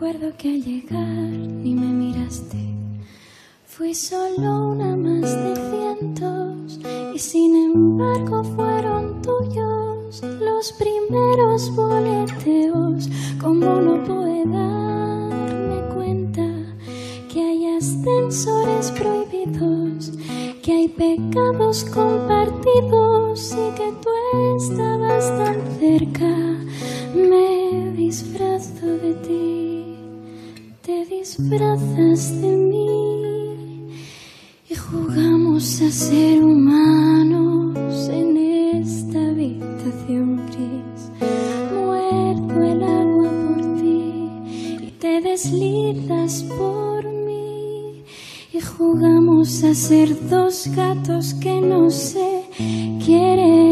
Recuerdo que al llegar ni me miraste. Fui solo una más de cientos y sin embargo fueron tuyos los primeros boleteos. Como no puedo darme cuenta que hay ascensores prohibidos, que hay pecados compartidos y que tú estabas tan cerca. Me disfrazo de ti, disfrazas de mí y jugamos a ser humanos en esta habitación gris. Muerdo el agua por ti y te deslizas por mí y jugamos a ser dos gatos que no se quieren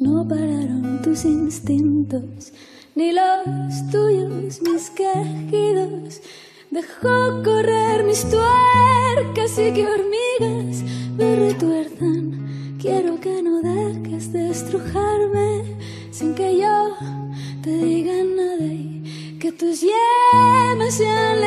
no pararon tus instintos, ni los tuyos, mis quejidos. Dejó correr mis tuercas y que hormigas me retuerzan. Quiero que no dejes de estrujarme sin que yo te diga nada y que tus yemas sean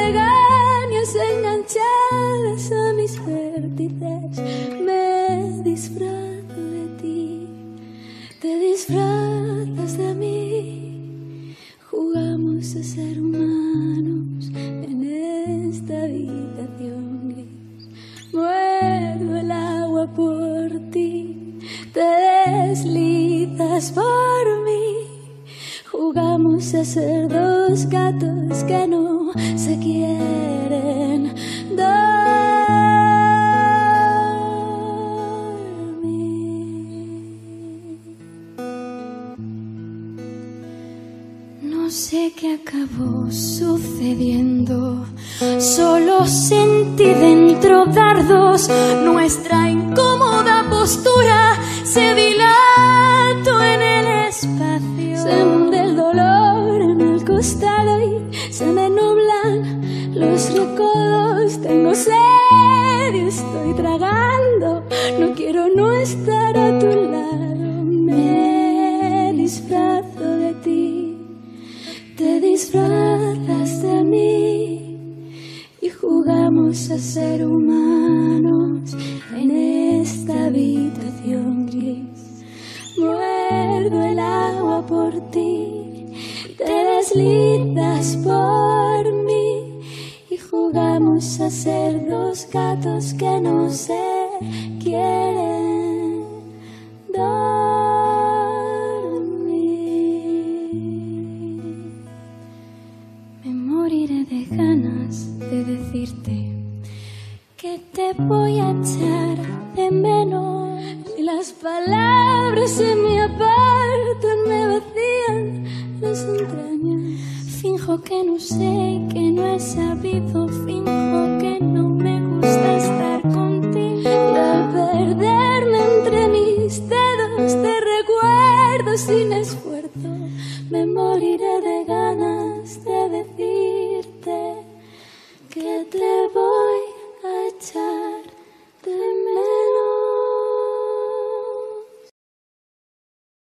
por ti, te deslizas por mí. Jugamos a ser dos gatos que no se quieren dormir. No sé qué acabó sucediendo. Solo sentí dentro dardos. Nuestra postura se dilató en el espacio. Se hunde el dolor en el costado y se me nublan los recodos. Tengo sed y estoy tragando. No quiero no estar a tu lado. Me disfrazo de ti te disfrazas de mí y jugamos a ser humanos por mí y jugamos a ser dos gatos que no se quieren dormir. Me moriré de ganas de decirte que te voy a echar de menos. Y las palabras se me apartan, me vacían las entrañas. Finjo que no sé, que no he sabido, finjo que no me gusta estar contigo. Al perderme entre mis dedos te recuerdo sin esfuerzo. Me moriré de ganas de decirte que te voy a echar.